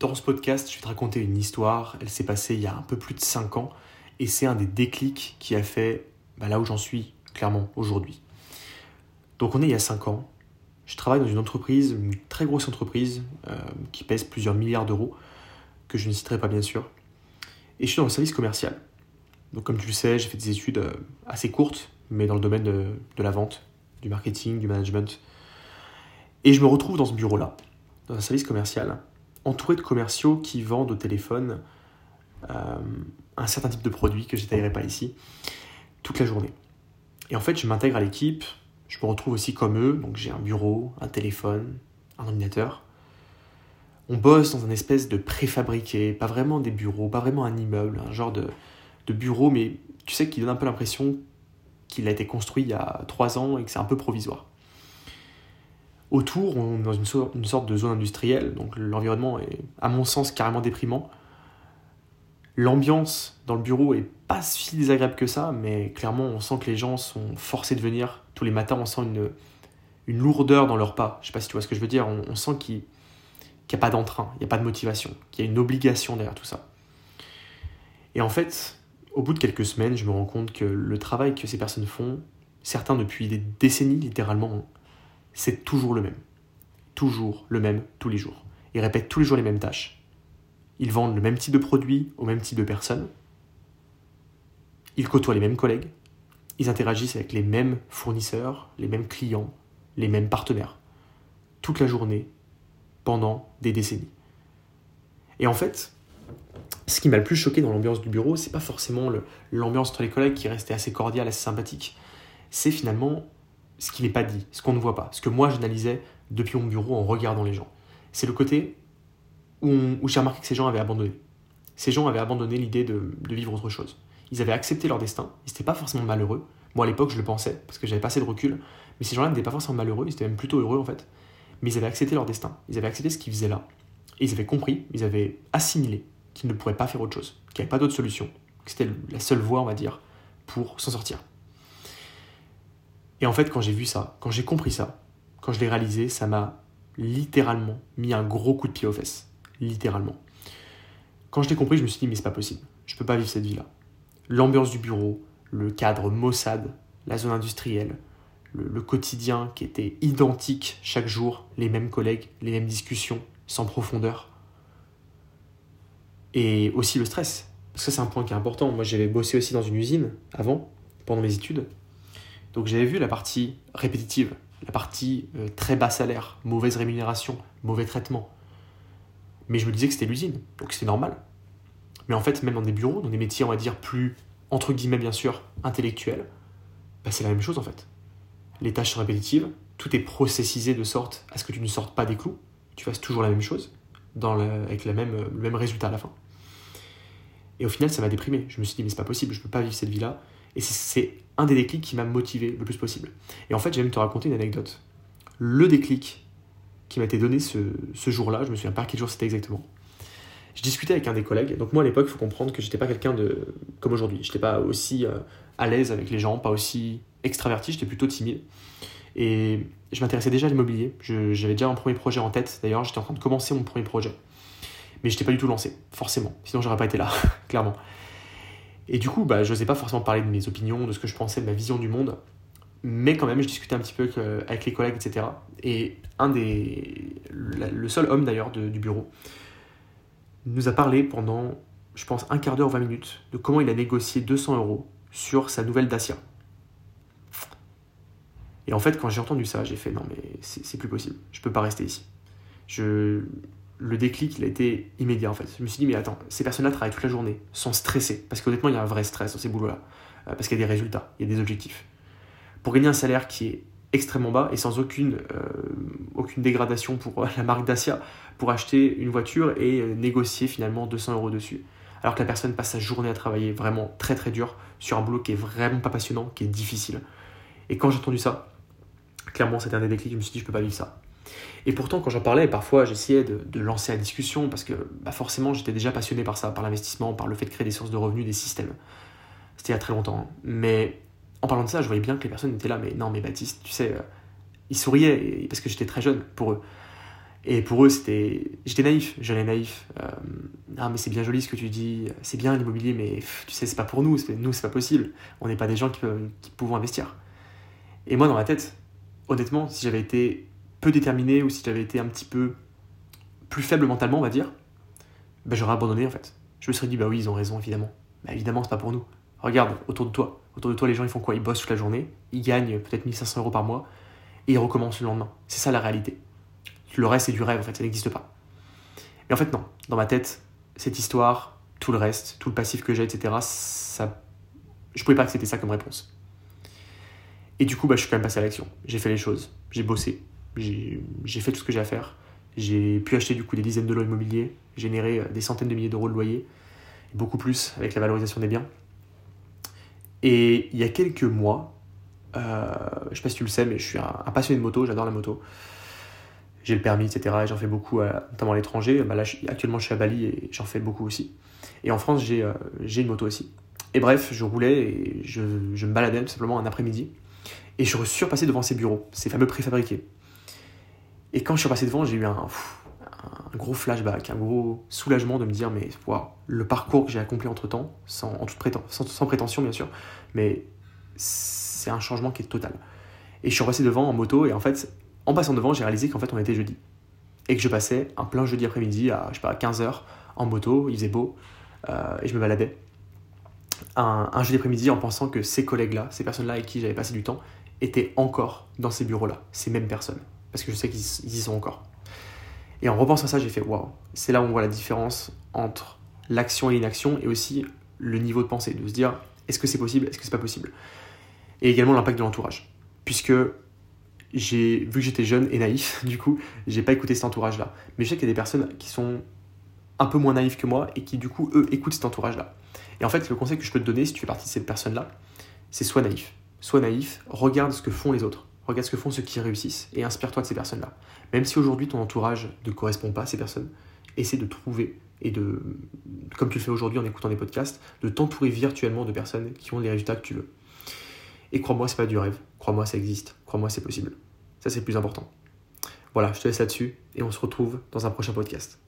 Dans ce podcast, je vais te raconter une histoire. Elle s'est passée il y a un peu plus de 5 ans et c'est un des déclics qui a fait bah, là où j'en suis clairement aujourd'hui. Donc on est il y a 5 ans. Je travaille dans une entreprise, une très grosse entreprise euh, qui pèse plusieurs milliards d'euros, que je ne citerai pas bien sûr. Et je suis dans le service commercial. Donc comme tu le sais, j'ai fait des études euh, assez courtes, mais dans le domaine de, de la vente, du marketing, du management. Et je me retrouve dans ce bureau-là, dans un service commercial, entouré de commerciaux qui vendent au téléphone euh, un certain type de produit que je détaillerai pas ici, toute la journée. Et en fait, je m'intègre à l'équipe, je me retrouve aussi comme eux, donc j'ai un bureau, un téléphone, un ordinateur. On bosse dans un espèce de préfabriqué, pas vraiment des bureaux, pas vraiment un immeuble, un genre de, de bureau, mais tu sais, qui donne un peu l'impression qu'il a été construit il y a trois ans et que c'est un peu provisoire. Autour, on est dans une, sorte de zone industrielle, donc l'environnement est, à mon sens, carrément déprimant. L'ambiance dans le bureau est pas si désagréable que ça, mais clairement, on sent que les gens sont forcés de venir. Tous les matins, on sent une, une lourdeur dans leur pas. Je sais pas si tu vois ce que je veux dire. On, sent qu'il n'y a pas d'entrain, il n'y a pas de motivation, qu'il y a une obligation derrière tout ça. Et en fait, au bout de quelques semaines, je me rends compte que le travail que ces personnes font, certains depuis des décennies littéralement, c'est toujours le même. Toujours le même tous les jours. Ils répètent tous les jours les mêmes tâches. Ils vendent le même type de produit au même type de personnes. Ils côtoient les mêmes collègues. Ils interagissent avec les mêmes fournisseurs, les mêmes clients, les mêmes partenaires. Toute la journée, pendant des décennies. Et en fait, ce qui m'a le plus choqué dans l'ambiance du bureau, c'est pas forcément l'ambiance entre les collègues qui restait assez cordiale, assez sympathique. C'est finalement ce qui n'est pas dit, ce qu'on ne voit pas, ce que moi j'analysais depuis mon bureau en regardant les gens. C'est le côté où, j'ai remarqué que ces gens avaient abandonné. Ces gens avaient abandonné l'idée de, vivre autre chose. Ils avaient accepté leur destin, ils n'étaient pas forcément malheureux. Moi à l'époque je le pensais, parce que j'avais pas assez de recul, mais ces gens-là n'étaient pas forcément malheureux, ils étaient même plutôt heureux en fait. Mais ils avaient accepté leur destin, ils avaient accepté ce qu'ils faisaient là. Et ils avaient compris, ils avaient assimilé qu'ils ne pourraient pas faire autre chose, qu'il n'y avait pas d'autre solution, que c'était la seule voie, on va dire, pour s'en sortir. Et en fait, quand j'ai vu ça, quand j'ai compris ça, quand je l'ai réalisé, ça m'a littéralement mis un gros coup de pied aux fesses. Littéralement. Quand je l'ai compris, je me suis dit, mais c'est pas possible. Je peux pas vivre cette vie-là. L'ambiance du bureau, le cadre maussade, la zone industrielle, le, quotidien qui était identique chaque jour, les mêmes collègues, les mêmes discussions, sans profondeur. Et aussi le stress. Parce que c'est un point qui est important. Moi, j'avais bossé aussi dans une usine avant, pendant mes études. Donc j'avais vu la partie répétitive, la partie euh, très bas salaire, mauvaise rémunération, mauvais traitement. Mais je me disais que c'était l'usine, donc c'était normal. Mais en fait, même dans des bureaux, dans des métiers, on va dire, plus, entre guillemets bien sûr, intellectuels, bah, c'est la même chose en fait. Les tâches sont répétitives, tout est processisé de sorte à ce que tu ne sortes pas des clous, tu fasses toujours la même chose, avec le même résultat à la fin. Et au final, ça m'a déprimé. Je me suis dit, mais c'est pas possible, je peux pas vivre cette vie-là. Et c'est un des déclics qui m'a motivé le plus possible. Et en fait, j'aime te raconter une anecdote. Le déclic qui m'a été donné ce, jour-là, je me souviens pas quel jour c'était exactement. Je discutais avec un des collègues. Donc moi à l'époque, il faut comprendre que j'étais pas quelqu'un de comme aujourd'hui. Je n'étais pas aussi euh, à l'aise avec les gens, pas aussi extraverti. J'étais plutôt timide. Et je m'intéressais déjà à l'immobilier. J'avais déjà un premier projet en tête. D'ailleurs, j'étais en train de commencer mon premier projet. Mais je n'étais pas du tout lancé, forcément. Sinon, j'aurais pas été là, clairement. Et du coup, bah, je n'osais pas forcément parler de mes opinions, de ce que je pensais, de ma vision du monde. Mais quand même, je discutais un petit peu avec les collègues, etc. Et un des. Le seul homme d'ailleurs du bureau nous a parlé pendant, je pense, un quart d'heure, 20 minutes, de comment il a négocié 200 euros sur sa nouvelle Dacia. Et en fait, quand j'ai entendu ça, j'ai fait non, mais c'est plus possible. Je peux pas rester ici. Je, le déclic, il a été immédiat en fait. Je me suis dit, mais attends, ces personnes-là travaillent toute la journée, sont stressées, parce qu'honnêtement, il y a un vrai stress dans ces boulots-là, euh, parce qu'il y a des résultats, il y a des objectifs. Pour gagner un salaire qui est extrêmement bas et sans aucune, euh, aucune dégradation pour euh, la marque Dacia, pour acheter une voiture et négocier finalement 200 euros dessus. Alors que la personne passe sa journée à travailler vraiment très très dur sur un boulot qui est vraiment pas passionnant, qui est difficile. Et quand j'ai entendu ça, clairement c'était un des déclics, je me suis dit, je peux pas vivre ça. Et pourtant, quand j'en parlais, parfois j'essayais de, lancer la discussion parce que bah, forcément j'étais déjà passionné par ça, par l'investissement, par le fait de créer des sources de revenus, des systèmes. C'était il y a très longtemps. Hein. Mais en parlant de ça, je voyais bien que les personnes étaient là, mais non, mais Baptiste, tu sais, euh, ils souriaient parce que j'étais très jeune pour eux. Et pour eux, c'était, j'étais naïf, j'allais naïf. Euh, ah, mais c'est bien joli ce que tu dis, c'est bien l'immobilier, mais tu sais, c'est pas pour nous, nous, c'est pas possible. On n'est pas des gens qui, peuvent, qui pouvons investir. Et moi, dans ma tête, honnêtement, si j'avais été peu déterminé ou si j'avais été un petit peu plus faible mentalement, on va dire, ben, j'aurais abandonné en fait. Je me serais dit, bah oui, ils ont raison, évidemment. Bah évidemment, c'est pas pour nous. Regarde, autour de toi. Autour de toi, les gens, ils font quoi? Ils bossent toute la journée, ils gagnent peut-être 1500 euros par mois, et ils recommencent le lendemain. C'est ça la réalité. Le reste, c'est du rêve, en fait, ça n'existe pas. Mais en fait, non. Dans ma tête, cette histoire, tout le reste, tout le passif que j'ai, etc., ça... je pouvais pas accepter ça comme réponse. Et du coup, bah, je suis quand même passé à l'action. J'ai fait les choses, j'ai bossé, j'ai fait tout ce que j'ai à faire. J'ai pu acheter du coup des dizaines de lots immobiliers, générer euh, des centaines de milliers d'euros de loyer, beaucoup plus avec la valorisation des biens. Et il y a quelques mois, euh, je sais pas si tu le sais, mais je suis un, passionné de moto, j'adore la moto. J'ai le permis, etc. Et j'en fais beaucoup, notamment à l'étranger. Bah là, actuellement, je suis à Bali et j'en fais beaucoup aussi. Et en France, j'ai euh, une moto aussi. Et bref, je roulais et je, je me baladais tout simplement un après-midi. Et je suis repassé devant ces bureaux, ces fameux préfabriqués. Et quand je suis passé devant, j'ai eu un, gros flashback, un gros soulagement de me dire, mais wow, le parcours que j'ai accompli entre temps, sans, en toute sans, prétention bien sûr, mais c'est un changement qui est total. Et je suis passé devant en moto, et en fait, en passant devant, j'ai réalisé qu'en fait, on était jeudi. Et que je passais un plein jeudi après-midi à, je sais pas, 15h en moto, il faisait beau, euh, et je me baladais. Un jeudi après-midi en pensant que ces collègues-là, ces personnes-là avec qui j'avais passé du temps, étaient encore dans ces bureaux-là, ces mêmes personnes parce que je sais qu'ils y sont encore. Et en repensant à ça, j'ai fait waouh, c'est là où on voit la différence entre l'action et l'inaction et aussi le niveau de pensée, de se dire est-ce que c'est possible, est-ce que c'est pas possible? Et également l'impact de l'entourage. Puisque j'ai vu que j'étais jeune et naïf, du coup, j'ai pas écouté cet entourage-là. Mais je sais qu'il y a des personnes qui sont un peu moins naïves que moi et qui, du coup, eux, écoutent cet entourage-là. Et en fait, le conseil que je peux te donner, si tu fais partie de ces personnes-là, c'est sois naïf. Sois naïf, regarde ce que font les autres regarde ce que font ceux qui réussissent et inspire-toi de ces personnes-là. Même si aujourd'hui ton entourage ne correspond pas à ces personnes, essaie de trouver et de, comme tu le fais aujourd'hui en écoutant des podcasts, de t'entourer virtuellement de personnes qui ont les résultats que tu veux. Et crois-moi, c'est pas du rêve. Crois-moi, ça existe. Crois-moi, c'est possible. Ça, c'est le plus important. Voilà, je te laisse là-dessus et on se retrouve dans un prochain podcast.